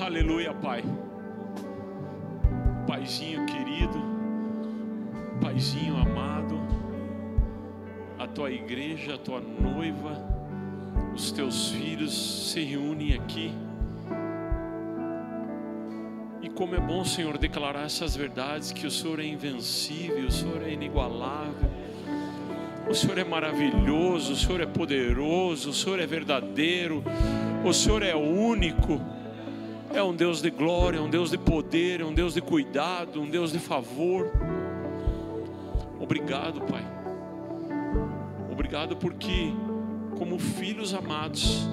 Aleluia, Pai. Paizinho querido, Paizinho amado, a tua igreja, a tua noiva, os teus filhos se reúnem aqui. E como é bom, Senhor, declarar essas verdades: que o Senhor é invencível, o Senhor é inigualável, o Senhor é maravilhoso, o Senhor é poderoso, o Senhor é verdadeiro, o Senhor é único. É um Deus de glória, é um Deus de poder, é um Deus de cuidado, um Deus de favor. Obrigado, Pai. Obrigado porque, como filhos amados,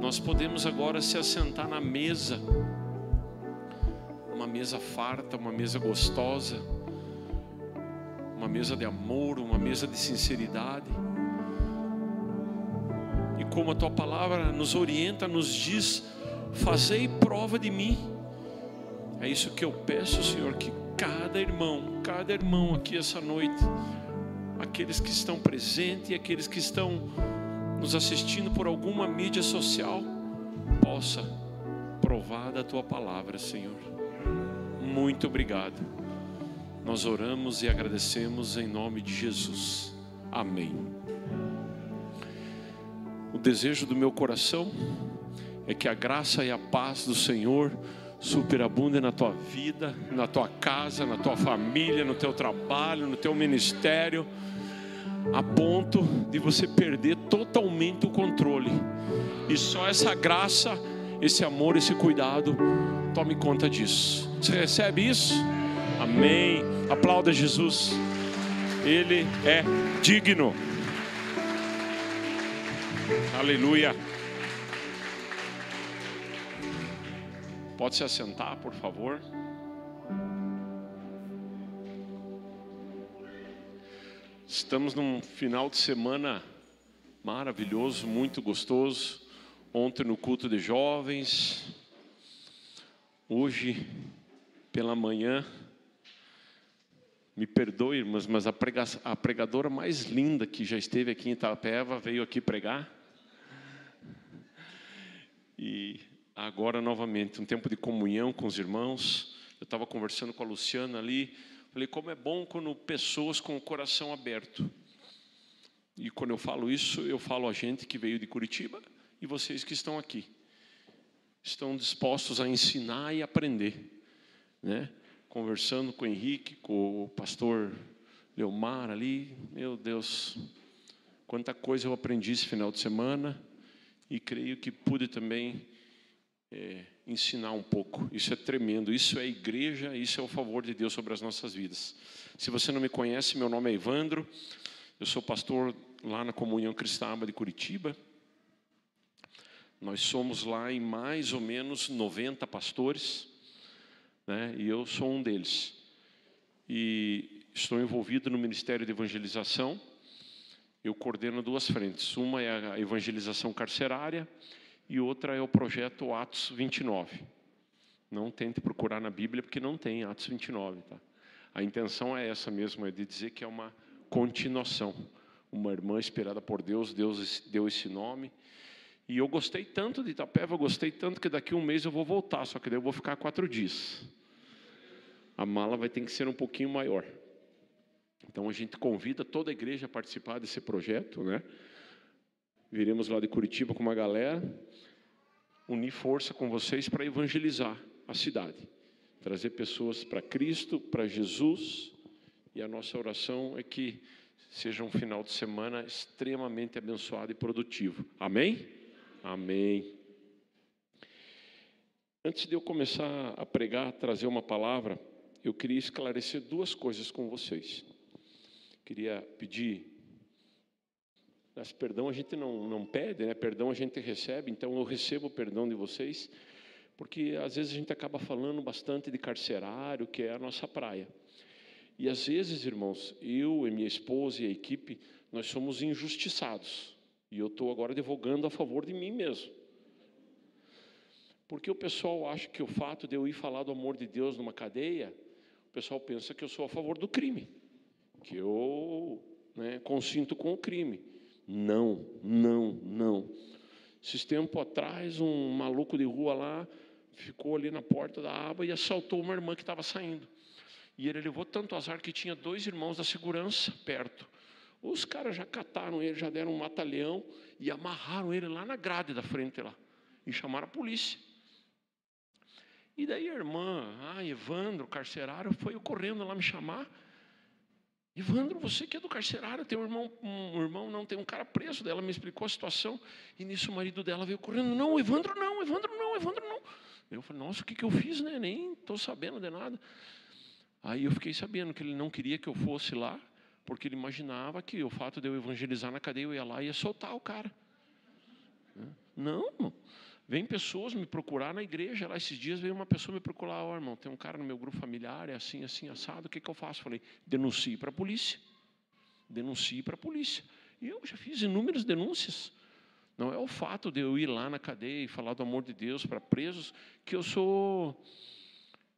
nós podemos agora se assentar na mesa, uma mesa farta, uma mesa gostosa, uma mesa de amor, uma mesa de sinceridade. E como a tua palavra nos orienta, nos diz, fazei prova de mim. É isso que eu peço, Senhor, que cada irmão, cada irmão aqui essa noite, aqueles que estão presentes e aqueles que estão nos assistindo por alguma mídia social, possa provar da tua palavra, Senhor. Muito obrigado. Nós oramos e agradecemos em nome de Jesus. Amém. O desejo do meu coração é que a graça e a paz do Senhor superabundem na tua vida, na tua casa, na tua família, no teu trabalho, no teu ministério, a ponto de você perder totalmente o controle. E só essa graça, esse amor, esse cuidado, tome conta disso. Você recebe isso? Amém. Aplauda Jesus. Ele é digno. Aleluia. Pode se assentar, por favor. Estamos num final de semana maravilhoso, muito gostoso. Ontem no culto de jovens, hoje pela manhã. Me perdoe, irmãs, mas a, prega, a pregadora mais linda que já esteve aqui em Itapeva veio aqui pregar. E agora novamente, um tempo de comunhão com os irmãos. Eu estava conversando com a Luciana ali. Falei, como é bom quando pessoas com o coração aberto. E quando eu falo isso, eu falo a gente que veio de Curitiba e vocês que estão aqui. Estão dispostos a ensinar e aprender. Né? Conversando com o Henrique, com o pastor Leomar ali. Meu Deus, quanta coisa eu aprendi esse final de semana. E creio que pude também é, ensinar um pouco. Isso é tremendo. Isso é igreja, isso é o favor de Deus sobre as nossas vidas. Se você não me conhece, meu nome é Evandro. Eu sou pastor lá na Comunhão Cristã de Curitiba. Nós somos lá em mais ou menos 90 pastores, né? e eu sou um deles. E estou envolvido no Ministério de Evangelização. Eu coordeno duas frentes. Uma é a evangelização carcerária e outra é o projeto Atos 29. Não tente procurar na Bíblia porque não tem Atos 29, tá? A intenção é essa mesmo, é de dizer que é uma continuação. Uma irmã esperada por Deus, Deus deu esse nome. E eu gostei tanto de Itapeva, gostei tanto que daqui a um mês eu vou voltar, só que daí eu vou ficar quatro dias. A mala vai ter que ser um pouquinho maior. Então a gente convida toda a igreja a participar desse projeto, né? Viremos lá de Curitiba com uma galera, unir força com vocês para evangelizar a cidade, trazer pessoas para Cristo, para Jesus, e a nossa oração é que seja um final de semana extremamente abençoado e produtivo. Amém? Amém. Antes de eu começar a pregar, trazer uma palavra, eu queria esclarecer duas coisas com vocês. Queria pedir mas perdão a gente não, não pede, né? perdão a gente recebe, então eu recebo o perdão de vocês, porque às vezes a gente acaba falando bastante de carcerário, que é a nossa praia. E às vezes, irmãos, eu e minha esposa e a equipe, nós somos injustiçados. E eu estou agora advogando a favor de mim mesmo. Porque o pessoal acha que o fato de eu ir falar do amor de Deus numa cadeia, o pessoal pensa que eu sou a favor do crime, que eu né, consinto com o crime. Não, não, não. Esses tempos atrás, um maluco de rua lá ficou ali na porta da aba e assaltou uma irmã que estava saindo. E ele levou tanto azar que tinha dois irmãos da segurança perto. Os caras já cataram ele, já deram um matalhão e amarraram ele lá na grade da frente lá. E chamaram a polícia. E daí a irmã, ah, Evandro, carcerário, foi correndo lá me chamar. Evandro, você que é do carcerário, tem um irmão, um irmão não, tem um cara preso. Ela me explicou a situação. E nisso o marido dela veio correndo. Não, Evandro não, Evandro não, Evandro não. Eu falei, nossa, o que, que eu fiz, né? Nem estou sabendo de nada. Aí eu fiquei sabendo que ele não queria que eu fosse lá, porque ele imaginava que o fato de eu evangelizar na cadeia, eu ia lá e ia soltar o cara. Não, irmão. Vem pessoas me procurar na igreja. Lá esses dias veio uma pessoa me procurar, ó oh, irmão, tem um cara no meu grupo familiar, é assim, assim, assado, o que, que eu faço? Falei, denuncie para a polícia. Denuncie para a polícia. E eu já fiz inúmeras denúncias. Não é o fato de eu ir lá na cadeia e falar do amor de Deus para presos que eu sou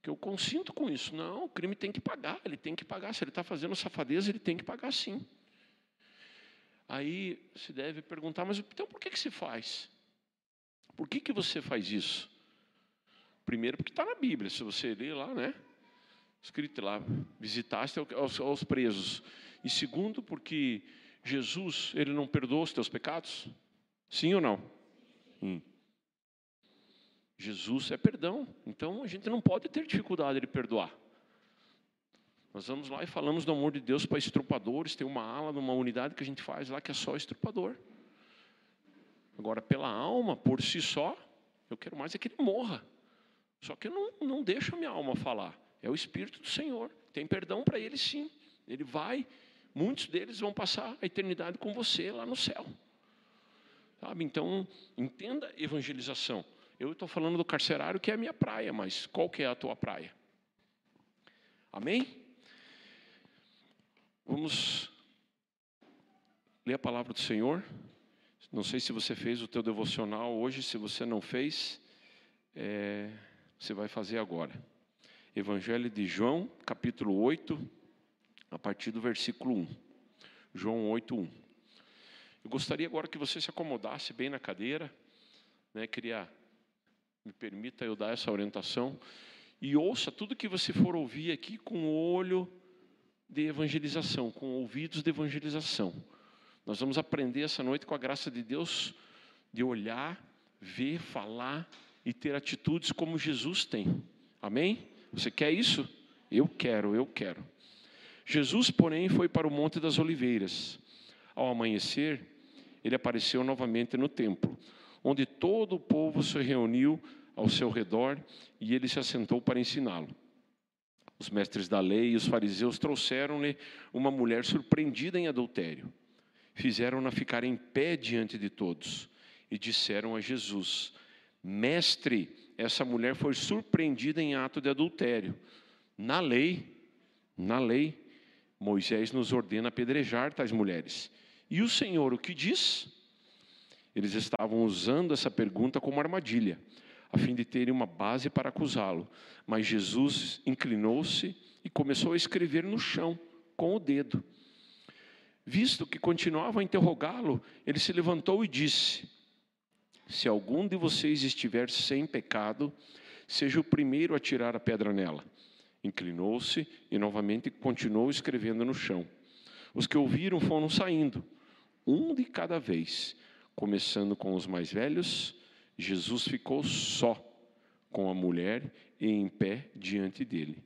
que eu consinto com isso. Não, o crime tem que pagar, ele tem que pagar. Se ele está fazendo safadeza, ele tem que pagar sim. Aí se deve perguntar, mas então por que, que se faz? Por que, que você faz isso? Primeiro, porque está na Bíblia, se você ler lá, né? Escrito lá, visitaste aos, aos presos. E segundo, porque Jesus, ele não perdoa os teus pecados? Sim ou não? Hum. Jesus é perdão, então a gente não pode ter dificuldade de perdoar. Nós vamos lá e falamos do amor de Deus para estrupadores, tem uma ala numa unidade que a gente faz lá que é só estrupador. Agora, pela alma, por si só, eu quero mais é que ele morra. Só que eu não, não deixo a minha alma falar. É o Espírito do Senhor. Tem perdão para ele sim. Ele vai, muitos deles vão passar a eternidade com você lá no céu. Sabe? Então, entenda evangelização. Eu estou falando do carcerário, que é a minha praia, mas qual que é a tua praia? Amém? Vamos ler a palavra do Senhor. Não sei se você fez o teu devocional hoje, se você não fez, é, você vai fazer agora. Evangelho de João, capítulo 8, a partir do versículo 1. João 8, 1. Eu gostaria agora que você se acomodasse bem na cadeira, né? Queria me permita eu dar essa orientação e ouça tudo que você for ouvir aqui com o olho de evangelização, com ouvidos de evangelização. Nós vamos aprender essa noite com a graça de Deus de olhar, ver, falar e ter atitudes como Jesus tem. Amém? Você quer isso? Eu quero, eu quero. Jesus, porém, foi para o Monte das Oliveiras. Ao amanhecer, ele apareceu novamente no templo onde todo o povo se reuniu ao seu redor e ele se assentou para ensiná-lo. Os mestres da lei e os fariseus trouxeram-lhe uma mulher surpreendida em adultério. Fizeram-na ficar em pé diante de todos e disseram a Jesus: Mestre, essa mulher foi surpreendida em ato de adultério. Na lei, na lei, Moisés nos ordena apedrejar tais mulheres. E o Senhor o que diz? Eles estavam usando essa pergunta como armadilha, a fim de terem uma base para acusá-lo. Mas Jesus inclinou-se e começou a escrever no chão com o dedo. Visto que continuavam a interrogá-lo, ele se levantou e disse: Se algum de vocês estiver sem pecado, seja o primeiro a tirar a pedra nela. Inclinou-se e novamente continuou escrevendo no chão. Os que ouviram foram saindo, um de cada vez, Começando com os mais velhos, Jesus ficou só com a mulher e em pé diante dele.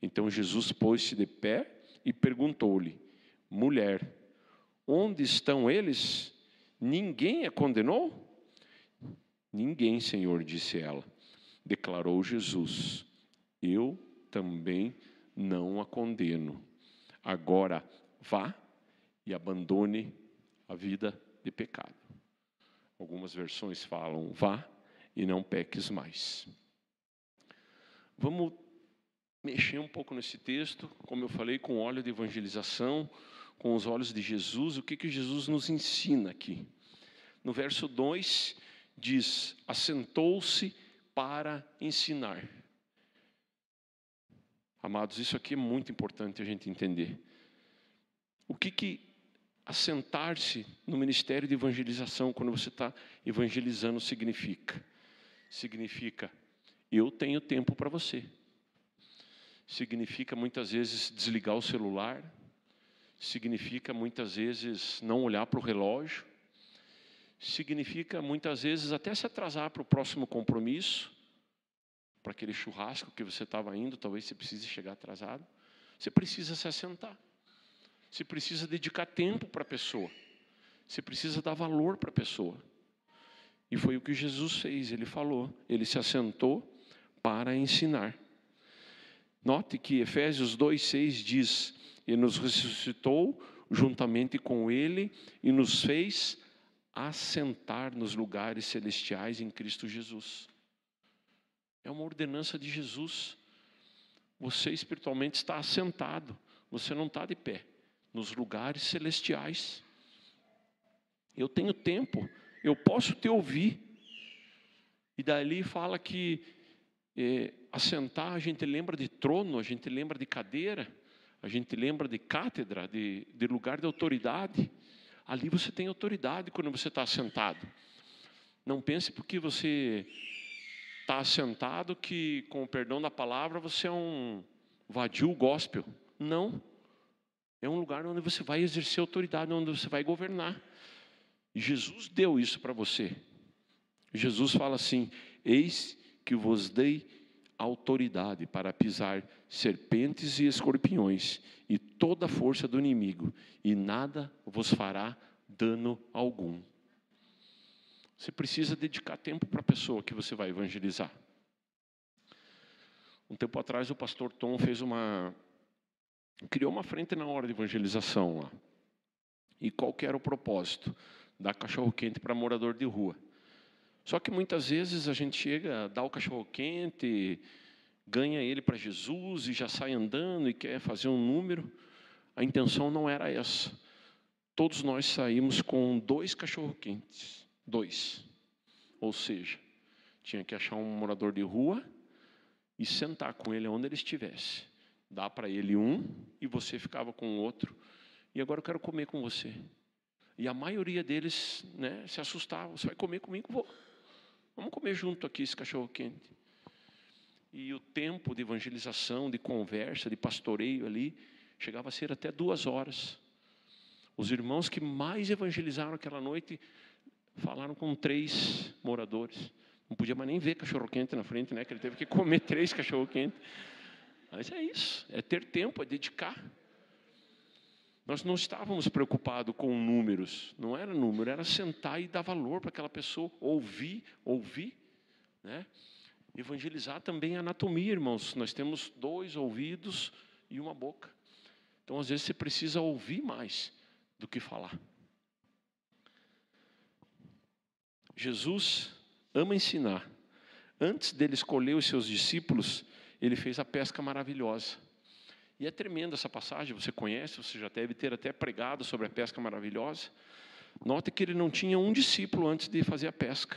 Então Jesus pôs-se de pé e perguntou-lhe: Mulher, onde estão eles? Ninguém a condenou? Ninguém, Senhor, disse ela. Declarou Jesus: Eu também não a condeno. Agora vá e abandone a vida de pecado. Algumas versões falam vá e não peques mais. Vamos mexer um pouco nesse texto, como eu falei, com óleo de evangelização, com os olhos de Jesus, o que, que Jesus nos ensina aqui? No verso 2 diz: assentou-se para ensinar. Amados, isso aqui é muito importante a gente entender. O que, que assentar-se no ministério de evangelização, quando você está evangelizando, significa? Significa eu tenho tempo para você. Significa muitas vezes desligar o celular, significa muitas vezes não olhar para o relógio, significa muitas vezes até se atrasar para o próximo compromisso, para aquele churrasco que você estava indo, talvez você precise chegar atrasado. Você precisa se assentar. Você precisa dedicar tempo para a pessoa. Você precisa dar valor para a pessoa. E foi o que Jesus fez, ele falou, ele se assentou para ensinar. Note que Efésios 2,6 diz: E nos ressuscitou juntamente com Ele e nos fez assentar nos lugares celestiais em Cristo Jesus. É uma ordenança de Jesus. Você espiritualmente está assentado, você não está de pé, nos lugares celestiais. Eu tenho tempo, eu posso te ouvir. E dali fala que é, assentar, a gente lembra de trono, a gente lembra de cadeira, a gente lembra de cátedra, de, de lugar de autoridade. Ali você tem autoridade quando você está assentado. Não pense porque você está assentado que, com o perdão da palavra, você é um vadio gospel. Não. É um lugar onde você vai exercer autoridade, onde você vai governar. Jesus deu isso para você. Jesus fala assim: Eis que vos dei autoridade para pisar serpentes e escorpiões e toda a força do inimigo, e nada vos fará dano algum. Você precisa dedicar tempo para a pessoa que você vai evangelizar. Um tempo atrás o pastor Tom fez uma criou uma frente na hora de evangelização lá. E qual que era o propósito? Dar cachorro quente para morador de rua. Só que muitas vezes a gente chega, dá o cachorro quente, ganha ele para Jesus e já sai andando e quer fazer um número. A intenção não era essa. Todos nós saímos com dois cachorro quentes, dois. Ou seja, tinha que achar um morador de rua e sentar com ele onde ele estivesse. Dá para ele um e você ficava com o outro. E agora eu quero comer com você. E a maioria deles né, se assustava. Você vai comer comigo? Vou. Vamos comer junto aqui esse cachorro quente. E o tempo de evangelização, de conversa, de pastoreio ali, chegava a ser até duas horas. Os irmãos que mais evangelizaram aquela noite falaram com três moradores. Não podia mais nem ver cachorro quente na frente, né? Que ele teve que comer três cachorro quente. Mas é isso, é ter tempo, é dedicar. Nós não estávamos preocupados com números, não era número, era sentar e dar valor para aquela pessoa, ouvir, ouvir, né? Evangelizar também a anatomia, irmãos. Nós temos dois ouvidos e uma boca. Então, às vezes, você precisa ouvir mais do que falar. Jesus ama ensinar. Antes dele escolher os seus discípulos, ele fez a pesca maravilhosa. E é tremenda essa passagem, você conhece, você já deve ter até pregado sobre a pesca maravilhosa. Note que ele não tinha um discípulo antes de fazer a pesca.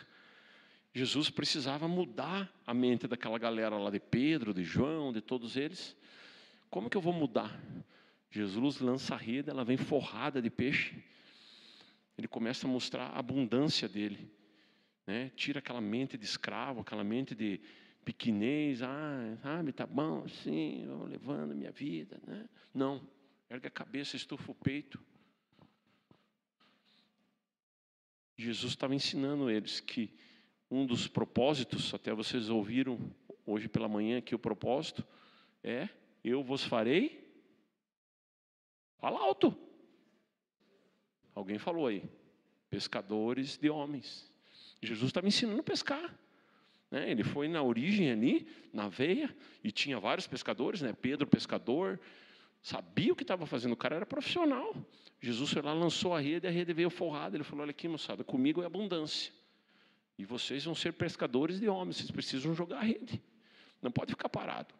Jesus precisava mudar a mente daquela galera lá de Pedro, de João, de todos eles. Como que eu vou mudar? Jesus lança a rede, ela vem forrada de peixe. Ele começa a mostrar a abundância dele. Né? Tira aquela mente de escravo, aquela mente de, pequenez, ah, sabe, tá bom, assim, levando minha vida, né? Não, ergue a cabeça, estufa o peito. Jesus estava ensinando eles que um dos propósitos, até vocês ouviram hoje pela manhã aqui o propósito, é eu vos farei. Fala alto. Alguém falou aí. Pescadores de homens. Jesus estava ensinando a pescar. Né? Ele foi na origem ali, na veia, e tinha vários pescadores, né? Pedro, pescador, sabia o que estava fazendo, o cara era profissional. Jesus foi lá, lançou a rede, a rede veio forrada. Ele falou: Olha aqui, moçada, comigo é abundância. E vocês vão ser pescadores de homens, vocês precisam jogar a rede. Não pode ficar parado.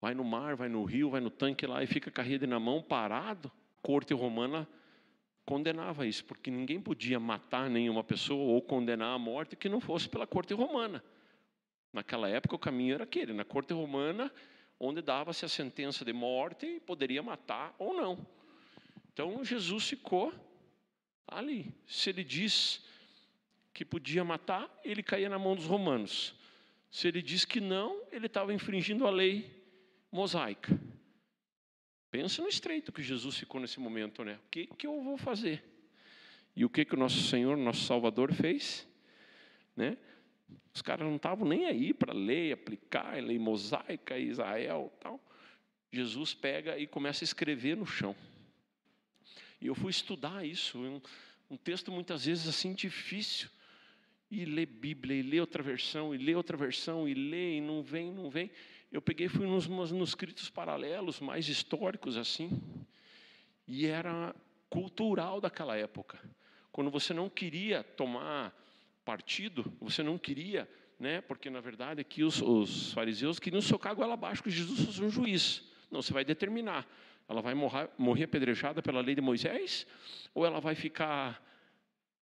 Vai no mar, vai no rio, vai no tanque lá e fica com a rede na mão, parado. Corte romana condenava isso, porque ninguém podia matar nenhuma pessoa ou condenar à morte que não fosse pela corte romana. Naquela época o caminho era aquele, na corte romana, onde dava-se a sentença de morte e poderia matar ou não. Então Jesus ficou ali. Se ele diz que podia matar, ele caía na mão dos romanos. Se ele diz que não, ele estava infringindo a lei mosaica. Pensa no estreito que Jesus ficou nesse momento, né? O que, que eu vou fazer? E o que, que o nosso Senhor, nosso Salvador fez? Né? Os caras não estavam nem aí para lei, aplicar lei mosaica, Israel tal. Jesus pega e começa a escrever no chão. E eu fui estudar isso, um, um texto muitas vezes assim difícil e lê Bíblia, e lê outra versão, e lê outra versão, e lê, e não vem, não vem. Eu peguei fui nos manuscritos paralelos, mais históricos assim, e era cultural daquela época. Quando você não queria tomar partido, você não queria, né, porque na verdade aqui os, os fariseus queriam socar a goela abaixo que Jesus fosse um juiz. Não, você vai determinar. Ela vai morrer, morrer apedrejada pela lei de Moisés, ou ela vai ficar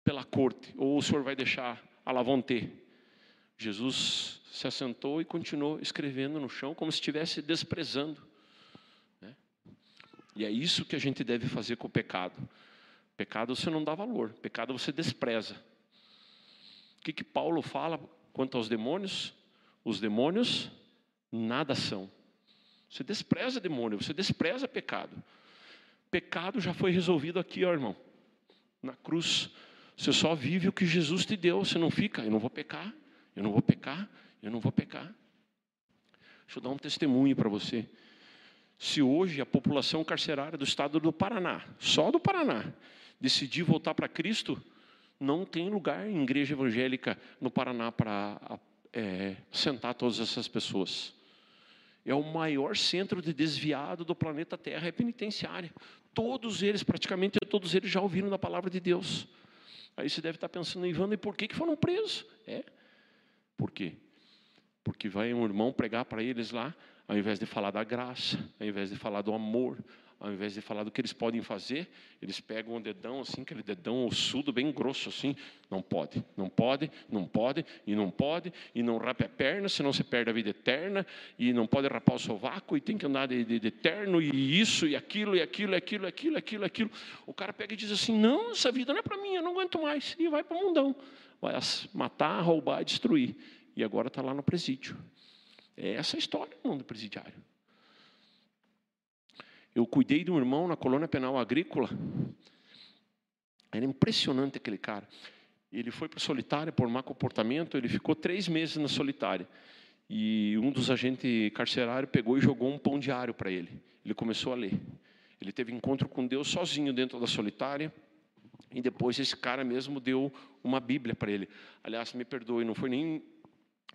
pela corte, ou o senhor vai deixar à la volonté. Jesus se assentou e continuou escrevendo no chão, como se estivesse desprezando. Né? E é isso que a gente deve fazer com o pecado. Pecado você não dá valor, pecado você despreza. O que, que Paulo fala quanto aos demônios? Os demônios nada são. Você despreza demônio, você despreza pecado. Pecado já foi resolvido aqui, ó, irmão, na cruz. Você só vive o que Jesus te deu. Você não fica, eu não vou pecar, eu não vou pecar, eu não vou pecar. Deixa eu dar um testemunho para você. Se hoje a população carcerária do estado do Paraná, só do Paraná, decidir voltar para Cristo, não tem lugar em igreja evangélica no Paraná para é, sentar todas essas pessoas. É o maior centro de desviado do planeta Terra, é penitenciária. Todos eles, praticamente todos eles já ouviram da palavra de Deus. Aí você deve estar pensando, Ivano, e por que, que foram presos? É. Por quê? Porque vai um irmão pregar para eles lá, ao invés de falar da graça, ao invés de falar do amor, ao invés de falar do que eles podem fazer, eles pegam um dedão assim, aquele dedão ossudo, bem grosso assim, não pode, não pode, não pode, e não pode, e não rapa a perna, senão você perde a vida eterna, e não pode rapar o sovaco, e tem que andar de, de, de eterno, e isso, e aquilo, e aquilo, e aquilo, e aquilo, e aquilo, e aquilo. O cara pega e diz assim, não, essa vida não é para mim, eu não aguento mais, e vai para o mundão, vai matar, roubar, destruir, e agora está lá no presídio. É essa a história do mundo presidiário. Eu cuidei de um irmão na colônia penal agrícola. Era impressionante aquele cara. Ele foi para solitária por má comportamento, ele ficou três meses na solitária. E um dos agentes carcerários pegou e jogou um pão diário para ele. Ele começou a ler. Ele teve encontro com Deus sozinho dentro da solitária. E depois esse cara mesmo deu uma Bíblia para ele. Aliás, me perdoe, não foi nem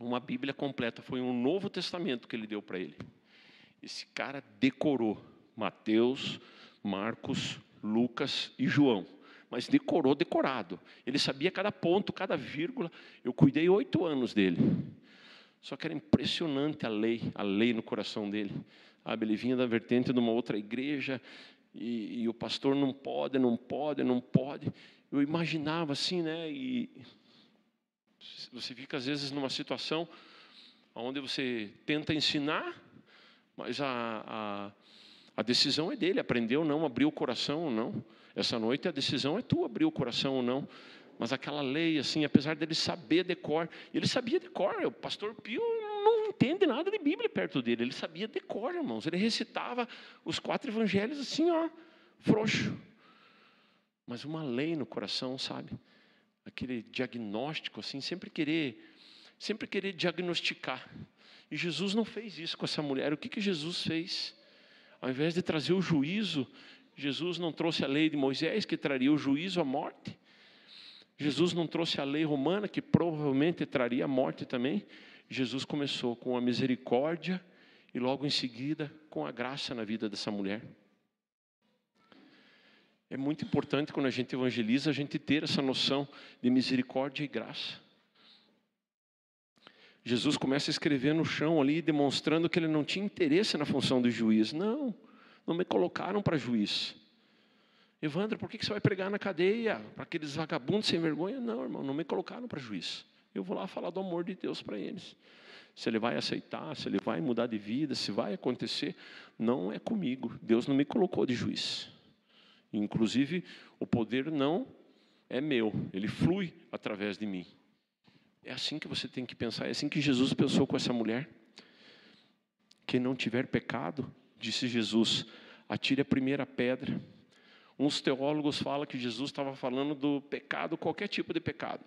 uma Bíblia completa, foi um Novo Testamento que ele deu para ele. Esse cara decorou Mateus, Marcos, Lucas e João. Mas decorou, decorado. Ele sabia cada ponto, cada vírgula. Eu cuidei oito anos dele. Só que era impressionante a lei, a lei no coração dele. Ah, ele vinha da vertente de uma outra igreja e, e, o pastor não pode, não pode, não pode. Eu imaginava assim, né? E você fica às vezes numa situação onde você tenta ensinar, mas a, a a decisão é dele, aprender ou não, abrir o coração ou não. Essa noite a decisão é tua, abrir o coração ou não. Mas aquela lei, assim, apesar dele saber decor, ele sabia decor. O pastor Pio não entende nada de Bíblia perto dele. Ele sabia decor, irmãos. Ele recitava os quatro evangelhos assim, ó, frouxo. Mas uma lei no coração, sabe? Aquele diagnóstico, assim, sempre querer, sempre querer diagnosticar. E Jesus não fez isso com essa mulher. O que, que Jesus fez? Ao invés de trazer o juízo, Jesus não trouxe a lei de Moisés, que traria o juízo, a morte. Jesus não trouxe a lei romana, que provavelmente traria a morte também. Jesus começou com a misericórdia e logo em seguida com a graça na vida dessa mulher. É muito importante quando a gente evangeliza a gente ter essa noção de misericórdia e graça. Jesus começa a escrever no chão ali, demonstrando que ele não tinha interesse na função do juiz. Não, não me colocaram para juiz. Evandro, por que você vai pregar na cadeia para aqueles vagabundos sem vergonha? Não, irmão, não me colocaram para juiz. Eu vou lá falar do amor de Deus para eles. Se ele vai aceitar, se ele vai mudar de vida, se vai acontecer, não é comigo. Deus não me colocou de juiz. Inclusive, o poder não é meu, ele flui através de mim. É assim que você tem que pensar, é assim que Jesus pensou com essa mulher. Quem não tiver pecado, disse Jesus, atire a primeira pedra. Uns teólogos falam que Jesus estava falando do pecado, qualquer tipo de pecado.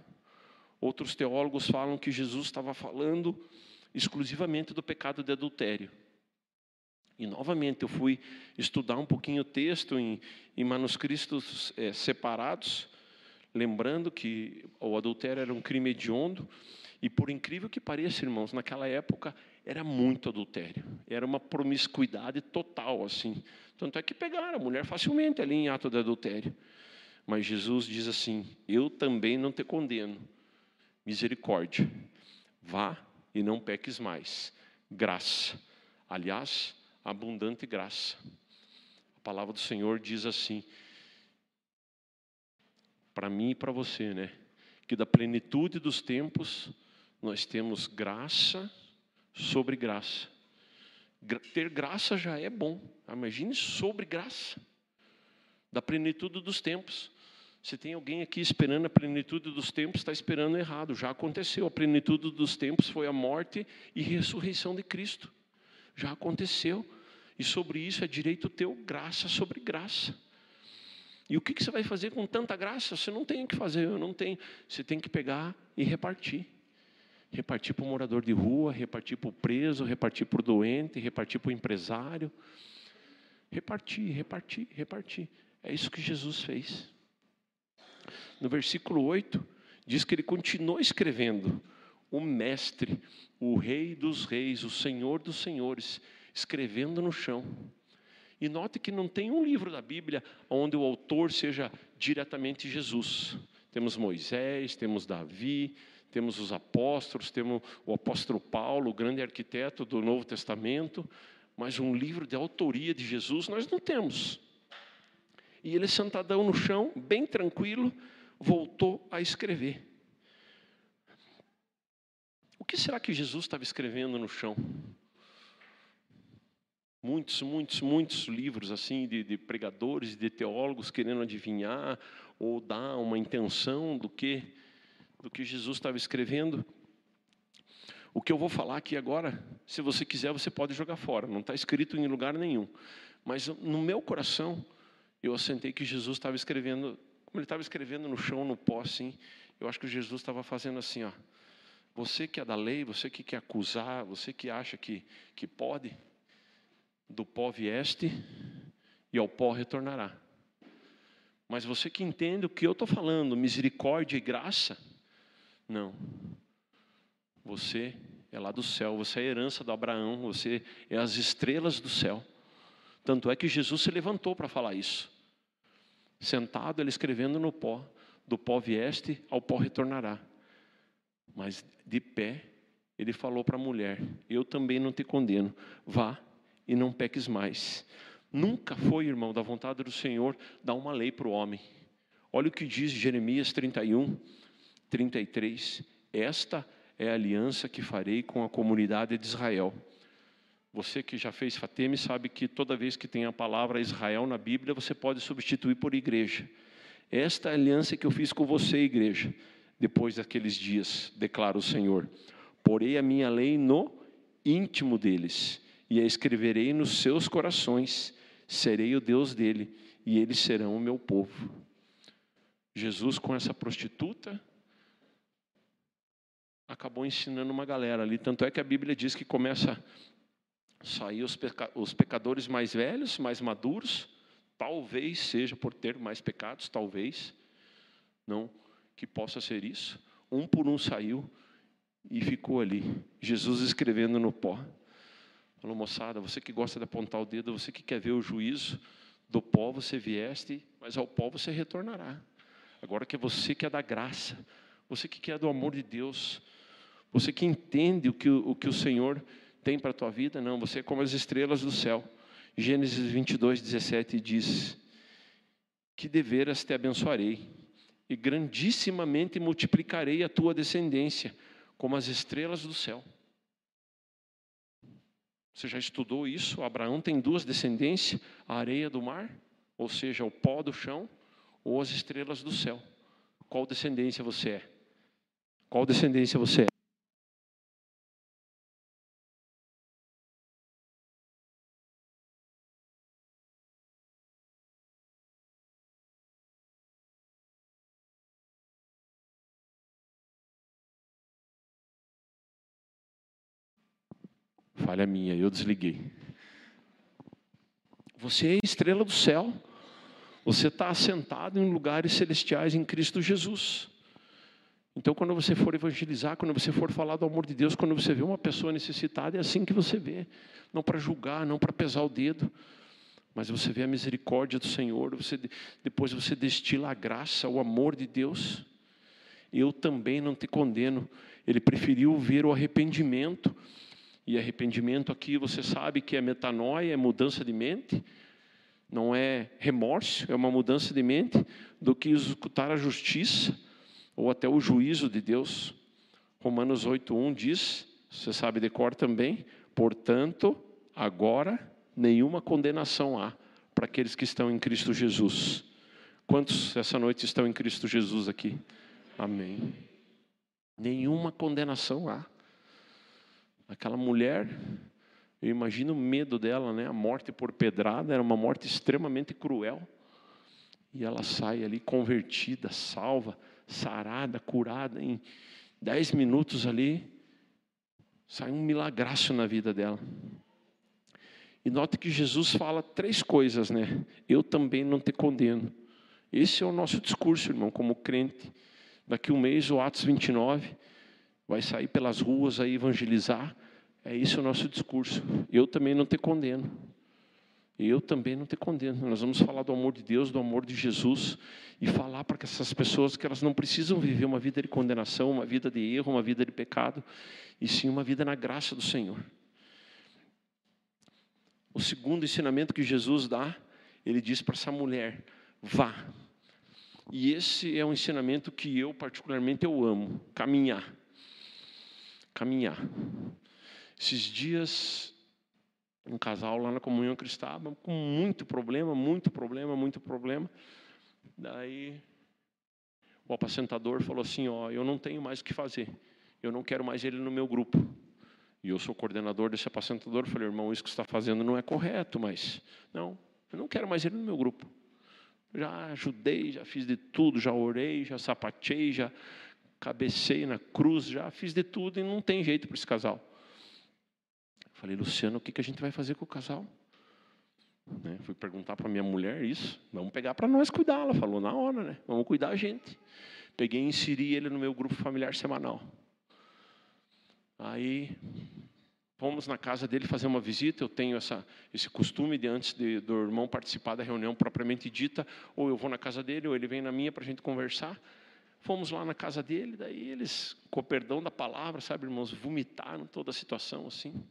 Outros teólogos falam que Jesus estava falando exclusivamente do pecado de adultério. E novamente eu fui estudar um pouquinho o texto em, em manuscritos é, separados, lembrando que o adultério era um crime hediondo, e por incrível que pareça, irmãos, naquela época era muito adultério, era uma promiscuidade total, assim. Tanto é que pegaram a mulher facilmente ali em ato de adultério. Mas Jesus diz assim: Eu também não te condeno, misericórdia, vá e não peques mais, graça. Aliás, abundante graça. A palavra do Senhor diz assim, para mim e para você, né? Que da plenitude dos tempos nós temos graça sobre graça. Ter graça já é bom. Imagine sobre graça. Da plenitude dos tempos. Se tem alguém aqui esperando a plenitude dos tempos, está esperando errado. Já aconteceu. A plenitude dos tempos foi a morte e ressurreição de Cristo. Já aconteceu. E sobre isso é direito teu, graça sobre graça. E o que, você vai fazer com tanta graça? Você não tem o que fazer, eu não tenho. Você tem que pegar e repartir. Repartir para o morador de rua, repartir para o preso, repartir para o doente, repartir para o empresário. Repartir, repartir, repartir. É isso que Jesus fez. No versículo 8, diz que ele continuou escrevendo: O Mestre, o Rei dos Reis, o Senhor dos Senhores, escrevendo no chão. E note que não tem um livro da Bíblia onde o autor seja diretamente Jesus. Temos Moisés, temos Davi, temos os apóstolos, temos o apóstolo Paulo, o grande arquiteto do Novo Testamento, mas um livro de autoria de Jesus nós não temos. E ele sentadão no chão, bem tranquilo, voltou a escrever. Que será que Jesus estava escrevendo no chão? Muitos, muitos, muitos livros assim de, de pregadores, de teólogos querendo adivinhar ou dar uma intenção do que do que Jesus estava escrevendo. O que eu vou falar aqui agora, se você quiser, você pode jogar fora, não está escrito em lugar nenhum. Mas no meu coração, eu assentei que Jesus estava escrevendo, como ele estava escrevendo no chão, no pó, assim, eu acho que Jesus estava fazendo assim, ó. Você que é da lei, você que quer acusar, você que acha que, que pode, do pó vieste e ao pó retornará. Mas você que entende o que eu estou falando, misericórdia e graça, não. Você é lá do céu, você é a herança do Abraão, você é as estrelas do céu. Tanto é que Jesus se levantou para falar isso. Sentado, ele escrevendo no pó, do pó vieste, ao pó retornará. Mas de pé, ele falou para a mulher: Eu também não te condeno, vá e não peques mais. Nunca foi, irmão, da vontade do Senhor dar uma lei para o homem. Olha o que diz Jeremias 31, 33. Esta é a aliança que farei com a comunidade de Israel. Você que já fez Fateme sabe que toda vez que tem a palavra Israel na Bíblia, você pode substituir por igreja. Esta é a aliança que eu fiz com você, igreja, depois daqueles dias, declara o Senhor. Porei a minha lei no íntimo deles e a escreverei nos seus corações. Serei o Deus dele e eles serão o meu povo. Jesus, com essa prostituta, acabou ensinando uma galera ali. Tanto é que a Bíblia diz que começa a sair os, peca os pecadores mais velhos, mais maduros. Talvez seja por ter mais pecados, talvez. Não que possa ser isso. Um por um saiu e ficou ali. Jesus escrevendo no pó. Falou, moçada, você que gosta de apontar o dedo, você que quer ver o juízo, do pó você vieste, mas ao pó você retornará. Agora que você que é da graça, você que quer do amor de Deus, você que entende o que o, que o Senhor tem para a tua vida, não, você é como as estrelas do céu. Gênesis 22, 17 diz: Que deveras te abençoarei, e grandissimamente multiplicarei a tua descendência, como as estrelas do céu. Você já estudou isso? Abraão tem duas descendências: a areia do mar, ou seja, o pó do chão, ou as estrelas do céu. Qual descendência você é? Qual descendência você é? Falha minha, eu desliguei. Você é estrela do céu. Você está assentado em lugares celestiais em Cristo Jesus. Então, quando você for evangelizar, quando você for falar do amor de Deus, quando você vê uma pessoa necessitada, é assim que você vê. Não para julgar, não para pesar o dedo, mas você vê a misericórdia do Senhor, você, depois você destila a graça, o amor de Deus. Eu também não te condeno. Ele preferiu ver o arrependimento e arrependimento aqui, você sabe que é metanoia, é mudança de mente, não é remorso, é uma mudança de mente, do que executar a justiça ou até o juízo de Deus. Romanos 8:1 diz, você sabe de cor também, portanto, agora nenhuma condenação há para aqueles que estão em Cristo Jesus. Quantos essa noite estão em Cristo Jesus aqui? Amém. Nenhuma condenação há. Aquela mulher, eu imagino o medo dela, né? A morte por pedrada era uma morte extremamente cruel. E ela sai ali convertida, salva, sarada, curada em dez minutos ali. Sai um milagraço na vida dela. E note que Jesus fala três coisas, né? Eu também não te condeno. Esse é o nosso discurso, irmão, como crente. Daqui um mês, o Atos 29 vai sair pelas ruas a evangelizar. É isso o nosso discurso. Eu também não te condeno. Eu também não te condeno. Nós vamos falar do amor de Deus, do amor de Jesus e falar para essas pessoas que elas não precisam viver uma vida de condenação, uma vida de erro, uma vida de pecado, e sim uma vida na graça do Senhor. O segundo ensinamento que Jesus dá, ele diz para essa mulher: vá. E esse é um ensinamento que eu particularmente eu amo, caminhar. Caminhar. Esses dias, um casal lá na comunhão cristã, com muito problema, muito problema, muito problema. Daí, o apacentador falou assim: Ó, eu não tenho mais o que fazer, eu não quero mais ele no meu grupo. E eu sou coordenador desse apacentador. Falei, irmão, isso que você está fazendo não é correto, mas não, eu não quero mais ele no meu grupo. Já ajudei, já fiz de tudo, já orei, já sapatei, já cabecei na cruz, já fiz de tudo e não tem jeito para esse casal. Falei, Luciano, o que, que a gente vai fazer com o casal? Né? Fui perguntar para minha mulher isso. Vamos pegar para nós cuidar. Ela falou, na hora, né? Vamos cuidar a gente. Peguei e inseri ele no meu grupo familiar semanal. Aí fomos na casa dele fazer uma visita. Eu tenho essa, esse costume de antes de, do irmão participar da reunião propriamente dita, ou eu vou na casa dele, ou ele vem na minha para a gente conversar. Fomos lá na casa dele, daí eles, com o perdão da palavra, sabe, irmãos, vomitaram toda a situação assim.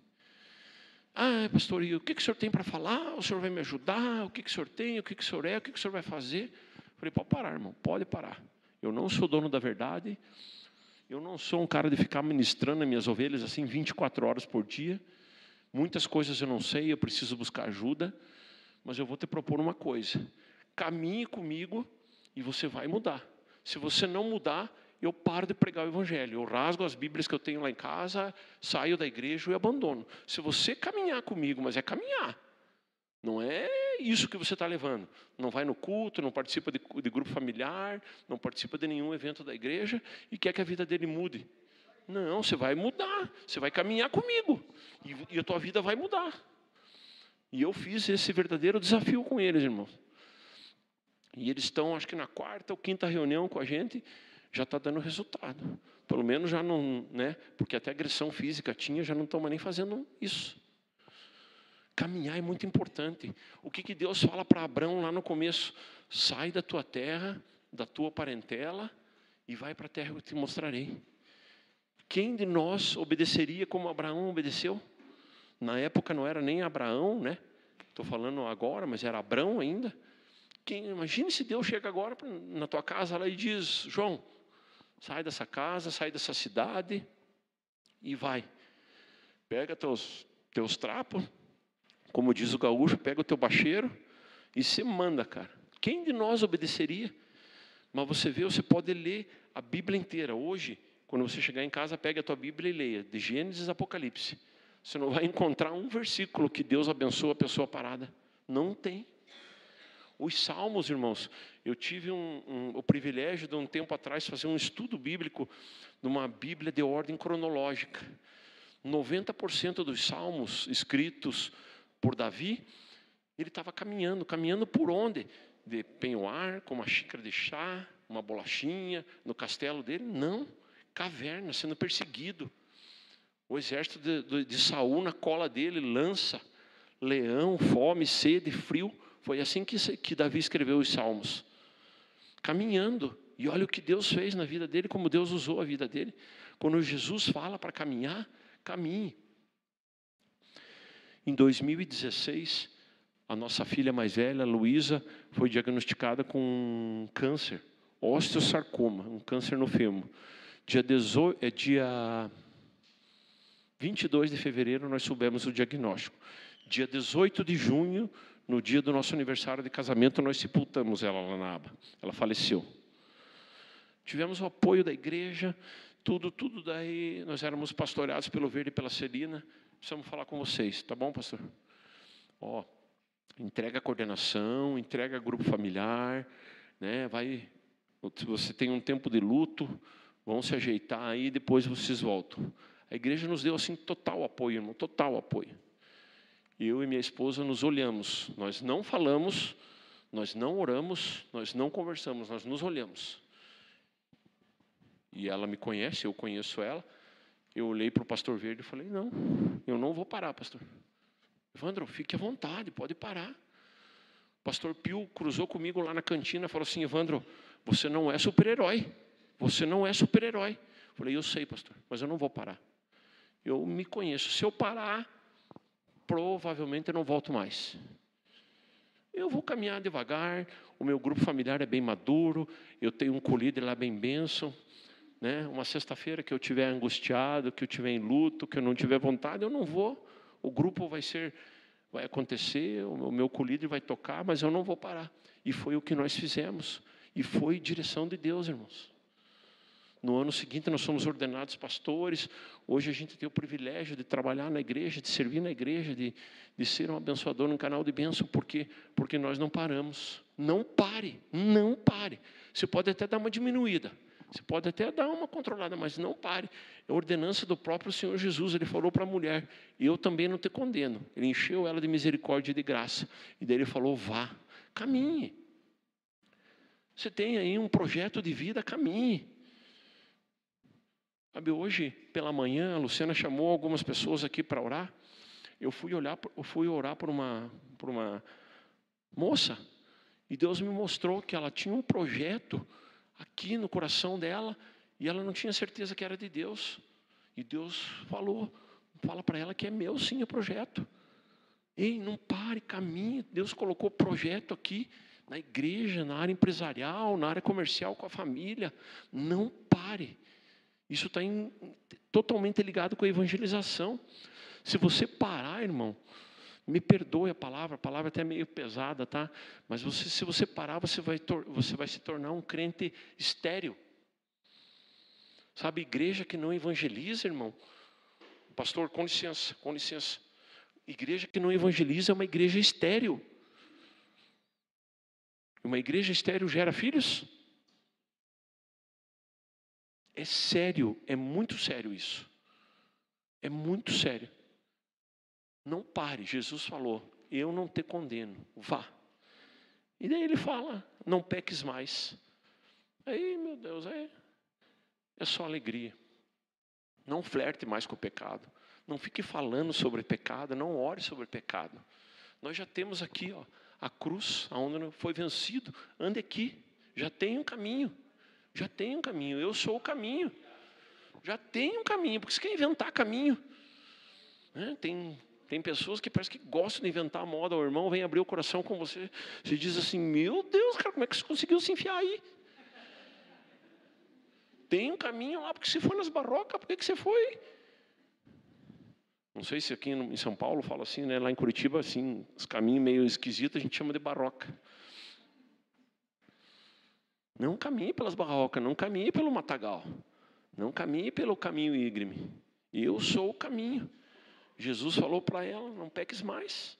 Ah, pastor, e o que, que o senhor tem para falar? O senhor vai me ajudar? O que, que o senhor tem? O que, que o senhor é? O que, que o senhor vai fazer? falei, pode parar, irmão, pode parar. Eu não sou dono da verdade. Eu não sou um cara de ficar ministrando as minhas ovelhas assim 24 horas por dia. Muitas coisas eu não sei, eu preciso buscar ajuda. Mas eu vou te propor uma coisa: caminhe comigo e você vai mudar. Se você não mudar, eu paro de pregar o evangelho. Eu rasgo as Bíblias que eu tenho lá em casa, saio da igreja e abandono. Se você caminhar comigo, mas é caminhar, não é isso que você está levando. Não vai no culto, não participa de, de, grupo familiar, não participa de nenhum evento da igreja e quer que a vida dele mude. Não, você vai mudar, você vai caminhar comigo e, e a tua vida vai mudar. E eu fiz esse verdadeiro desafio com eles, irmão. E eles estão, acho que na quarta ou quinta reunião com a gente, já está dando resultado. Pelo menos já não, né? Porque até agressão física tinha, já não estão nem fazendo isso. Caminhar é muito importante. O que, que Deus fala para Abraão lá no começo? Sai da tua terra, da tua parentela e vai para a terra que eu te mostrarei. Quem de nós obedeceria como Abraão obedeceu? Na época não era nem Abraão, né? Estou falando agora, mas era Abraão ainda. Quem, imagine se Deus chega agora na tua casa lá e diz: João, Sai dessa casa, sai dessa cidade e vai. Pega teus, teus trapos, como diz o gaúcho, pega o teu bacheiro e se manda, cara. Quem de nós obedeceria? Mas você vê, você pode ler a Bíblia inteira. Hoje, Quando você chegar em casa, pegue a tua Bíblia e leia, de Gênesis a Apocalipse. Você não vai encontrar um versículo que Deus abençoa a pessoa parada. Não tem. Os salmos, irmãos, eu tive um, um, o privilégio de um tempo atrás fazer um estudo bíblico de uma Bíblia de ordem cronológica. 90% dos salmos escritos por Davi, ele estava caminhando. Caminhando por onde? De penhoar, com uma xícara de chá, uma bolachinha, no castelo dele? Não. Caverna, sendo perseguido. O exército de, de, de Saul na cola dele, lança, leão, fome, sede, frio. Foi assim que, que Davi escreveu os salmos. Caminhando. E olha o que Deus fez na vida dele, como Deus usou a vida dele. Quando Jesus fala para caminhar, caminhe. Em 2016, a nossa filha mais velha, Luísa, foi diagnosticada com câncer, osteosarcoma, um câncer no fêmur. Dia, 18, é dia 22 de fevereiro nós soubemos o diagnóstico. Dia 18 de junho, no dia do nosso aniversário de casamento, nós sepultamos ela lá na aba. Ela faleceu. Tivemos o apoio da igreja, tudo, tudo daí. Nós éramos pastoreados pelo Verde e pela Celina. Precisamos falar com vocês, tá bom, pastor? Ó, entrega a coordenação, entrega grupo familiar, né? Vai, se você tem um tempo de luto, vão se ajeitar aí, depois vocês voltam. A igreja nos deu assim total apoio, irmão, total apoio. Eu e minha esposa nos olhamos, nós não falamos, nós não oramos, nós não conversamos, nós nos olhamos. E ela me conhece, eu conheço ela. Eu olhei para o pastor Verde e falei: Não, eu não vou parar, pastor. Evandro, fique à vontade, pode parar. O pastor Pio cruzou comigo lá na cantina e falou assim: Evandro, você não é super-herói. Você não é super-herói. Falei: Eu sei, pastor, mas eu não vou parar. Eu me conheço. Se eu parar, provavelmente eu não volto mais. Eu vou caminhar devagar, o meu grupo familiar é bem maduro, eu tenho um colíder lá bem benção, né? Uma sexta-feira que eu tiver angustiado, que eu tiver em luto, que eu não tiver vontade, eu não vou. O grupo vai ser, vai acontecer, o meu colíder vai tocar, mas eu não vou parar. E foi o que nós fizemos. E foi direção de Deus, irmãos. No ano seguinte nós somos ordenados pastores. Hoje a gente tem o privilégio de trabalhar na igreja, de servir na igreja, de, de ser um abençoador no canal de bênção. Por quê? Porque nós não paramos. Não pare, não pare. Você pode até dar uma diminuída, você pode até dar uma controlada, mas não pare. É ordenança do próprio Senhor Jesus. Ele falou para a mulher: Eu também não te condeno. Ele encheu ela de misericórdia e de graça. E daí ele falou: Vá, caminhe. Você tem aí um projeto de vida, caminhe. Sabe, hoje pela manhã, a Luciana chamou algumas pessoas aqui para orar. Eu fui olhar, eu fui orar por uma, por uma moça e Deus me mostrou que ela tinha um projeto aqui no coração dela e ela não tinha certeza que era de Deus. E Deus falou, fala para ela que é meu sim o projeto. Ei, não pare, caminhe. Deus colocou projeto aqui na igreja, na área empresarial, na área comercial, com a família. Não pare. Isso está totalmente ligado com a evangelização. Se você parar, irmão, me perdoe a palavra, a palavra é até meio pesada, tá? Mas você, se você parar, você vai, você vai se tornar um crente estéril. Sabe, igreja que não evangeliza, irmão. Pastor, com licença, com licença. Igreja que não evangeliza é uma igreja estéril. Uma igreja estéril gera filhos? É sério, é muito sério isso. É muito sério. Não pare, Jesus falou: Eu não te condeno, vá. E daí ele fala: Não peques mais. Aí, meu Deus, é, é só alegria. Não flerte mais com o pecado. Não fique falando sobre pecado, não ore sobre pecado. Nós já temos aqui ó, a cruz, aonde foi vencido. Ande aqui, já tem um caminho. Já tem um caminho. Eu sou o caminho. Já tem um caminho, porque você quer inventar caminho. Né? Tem tem pessoas que parece que gostam de inventar moda. O irmão vem abrir o coração com você. Você diz assim: Meu Deus, cara, como é que você conseguiu se enfiar aí? Tem um caminho lá, porque você foi nas barrocas, por que, você foi? Não sei se aqui em São Paulo fala assim, né? Lá em Curitiba, assim, os caminhos meio esquisitos a gente chama de barroca. Não caminhe pelas barrocas, não caminhe pelo matagal. Não caminhe pelo caminho íngreme. Eu sou o caminho. Jesus falou para ela: não peques mais.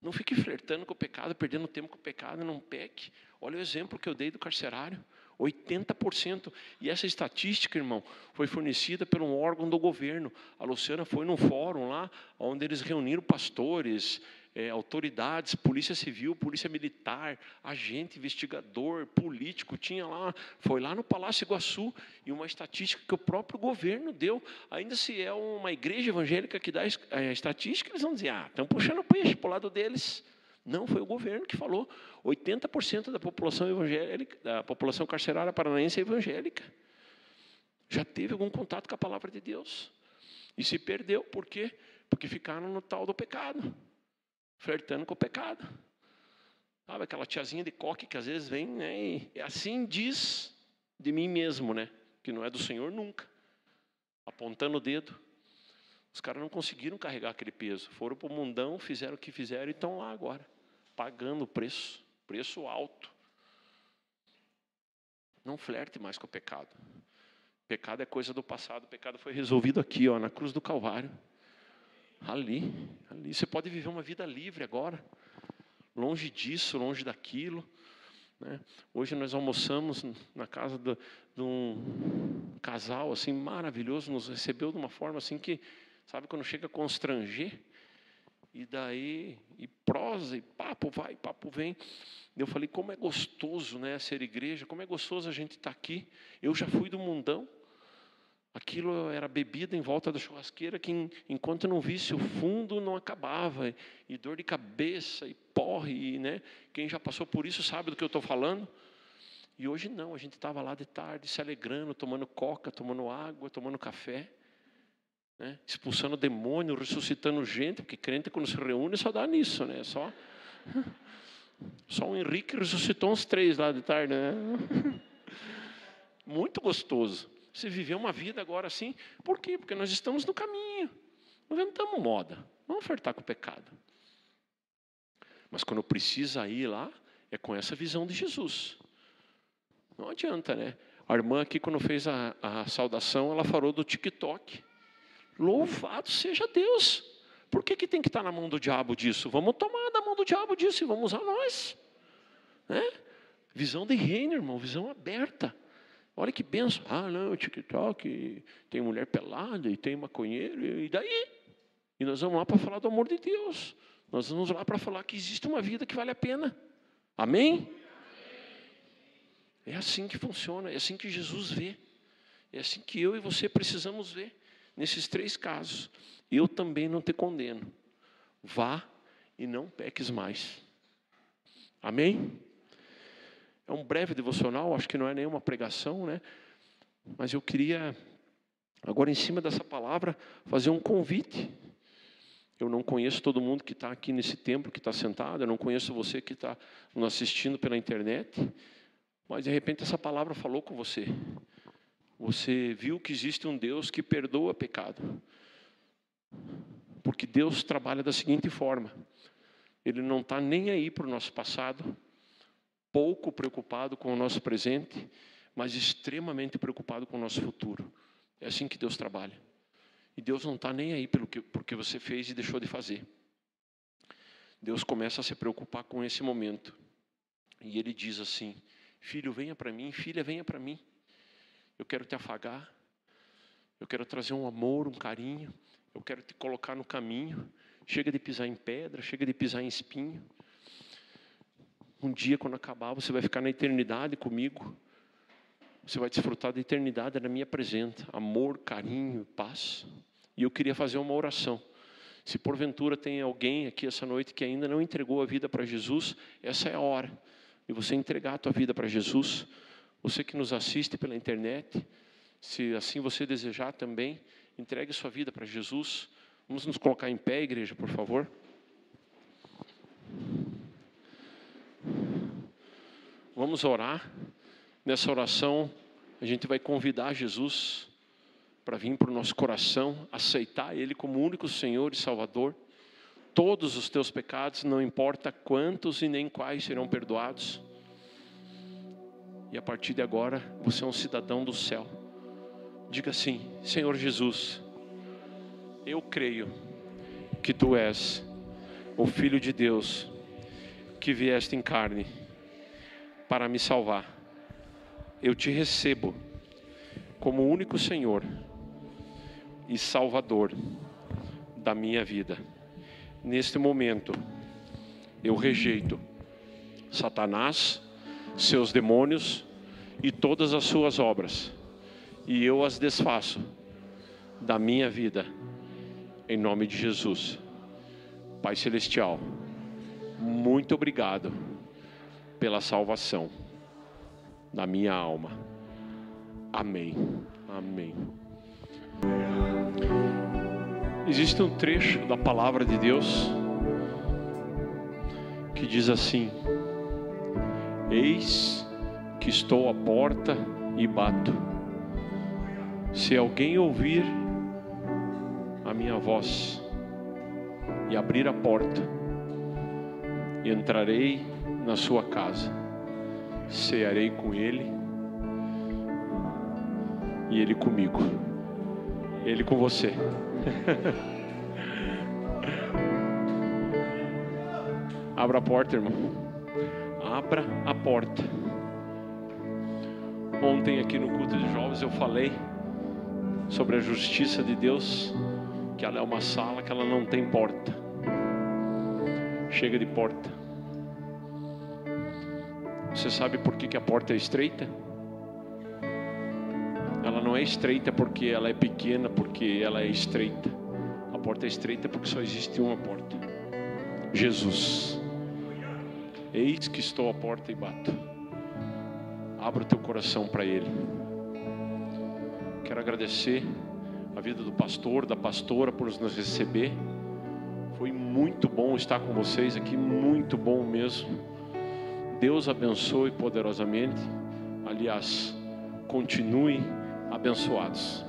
Não fique flertando com o pecado, perdendo tempo com o pecado, não peque. Olha o exemplo que eu dei do carcerário. 80%. E essa estatística, irmão, foi fornecida por um órgão do governo. A Luciana foi num fórum lá, onde eles reuniram pastores, é, autoridades, polícia civil, polícia militar, agente, investigador, político, tinha lá, foi lá no Palácio Iguaçu, e uma estatística que o próprio governo deu. Ainda se é uma igreja evangélica que dá a estatística, eles vão dizer, ah, estão puxando peixe para o lado deles. Não, foi o governo que falou. 80% da população evangélica, da população carcerária paranaense é evangélica. Já teve algum contato com a palavra de Deus. E se perdeu, por quê? Porque ficaram no tal do pecado, flertando com o pecado. Sabe aquela tiazinha de coque que às vezes vem, né? E assim diz de mim mesmo, né? Que não é do Senhor nunca. Apontando o dedo. Os caras não conseguiram carregar aquele peso. Foram para o mundão, fizeram o que fizeram e estão lá agora pagando o preço, preço alto. Não flerte mais com o pecado. Pecado é coisa do passado, o pecado foi resolvido aqui, ó, na cruz do Calvário. Ali, ali. Você pode viver uma vida livre agora, longe disso, longe daquilo. Né? Hoje nós almoçamos na casa de, de um casal assim maravilhoso, nos recebeu de uma forma assim que, sabe, quando chega a constranger, e daí, e prosa, e papo vai, papo vem. Eu falei, como é gostoso né, ser igreja, como é gostoso a gente estar tá aqui. Eu já fui do mundão. Aquilo era bebida em volta da churrasqueira que, enquanto não visse o fundo, não acabava. E dor de cabeça, e porre, e, né? Quem já passou por isso sabe do que eu estou falando. E hoje não, a gente estava lá de tarde, se alegrando, tomando coca, tomando água, tomando café né? expulsando demônio, ressuscitando gente, porque crente quando se reúne só dá nisso, né? Só, só o Henrique ressuscitou uns três lá de tarde, né? Muito gostoso. Você viveu uma vida agora assim, por quê? Porque nós estamos no caminho, não inventamos moda, vamos ofertar com o pecado. Mas quando precisa ir lá, é com essa visão de Jesus. Não adianta, né? A irmã aqui, quando fez a, a saudação, ela falou do TikTok. Louvado seja Deus. Por que, que tem que estar na mão do diabo disso? Vamos tomar da mão do diabo disso e vamos usar nós. Né? Visão de reino, irmão, visão aberta. Olha que benção. Ah, não, TikTok, tem mulher pelada e tem maconheiro, e daí? E nós vamos lá para falar do amor de Deus. Nós vamos lá para falar que existe uma vida que vale a pena. Amém? É assim que funciona, é assim que Jesus vê. É assim que eu e você precisamos ver. Nesses três casos, eu também não te condeno. Vá e não peques mais. Amém? É um breve devocional, acho que não é nenhuma pregação, né? Mas eu queria, agora em cima dessa palavra, fazer um convite. Eu não conheço todo mundo que está aqui nesse templo, que está sentado, eu não conheço você que está nos assistindo pela internet, mas de repente essa palavra falou com você você viu que existe um Deus que perdoa pecado. Porque Deus trabalha da seguinte forma: Ele não está nem aí para o nosso passado, pouco preocupado com o nosso presente, mas extremamente preocupado com o nosso futuro. É assim que Deus trabalha. E Deus não está nem aí pelo que, porque você fez e deixou de fazer. Deus começa a se preocupar com esse momento. E Ele diz assim: Filho, venha para mim, filha, venha para mim. Eu quero te afagar. Eu quero trazer um amor, um carinho. Eu quero te colocar no caminho. Chega de pisar em pedra, chega de pisar em espinho. Um dia, quando acabar, você vai ficar na eternidade comigo. Você vai desfrutar da eternidade na minha presença. Amor, carinho, paz. E eu queria fazer uma oração. Se porventura tem alguém aqui essa noite que ainda não entregou a vida para Jesus, essa é a hora de você entregar a tua vida para Jesus. Você que nos assiste pela internet, se assim você desejar também, entregue sua vida para Jesus. Vamos nos colocar em pé, igreja, por favor. Vamos orar. Nessa oração, a gente vai convidar Jesus para vir para o nosso coração, aceitar Ele como único Senhor e Salvador. Todos os teus pecados, não importa quantos e nem quais serão perdoados. E a partir de agora, você é um cidadão do céu. Diga assim: Senhor Jesus, eu creio que tu és o Filho de Deus que vieste em carne para me salvar. Eu te recebo como único Senhor e Salvador da minha vida. Neste momento, eu rejeito Satanás, seus demônios e todas as suas obras e eu as desfaço da minha vida, em nome de Jesus. Pai Celestial, muito obrigado pela salvação da minha alma. Amém. Amém. Existe um trecho da palavra de Deus que diz assim: Eis que estou à porta e bato. Se alguém ouvir a minha voz e abrir a porta, entrarei na sua casa, cearei com ele e ele comigo, ele com você. Abra a porta, irmão. Abra a porta. Ontem aqui no culto de jovens eu falei sobre a justiça de Deus, que ela é uma sala que ela não tem porta. Chega de porta. Você sabe por que, que a porta é estreita? Ela não é estreita porque ela é pequena, porque ela é estreita. A porta é estreita porque só existe uma porta: Jesus. Eis que estou à porta e bato. Abra o teu coração para Ele. Quero agradecer a vida do pastor, da pastora por nos receber. Foi muito bom estar com vocês aqui, muito bom mesmo. Deus abençoe poderosamente. Aliás, continue abençoados.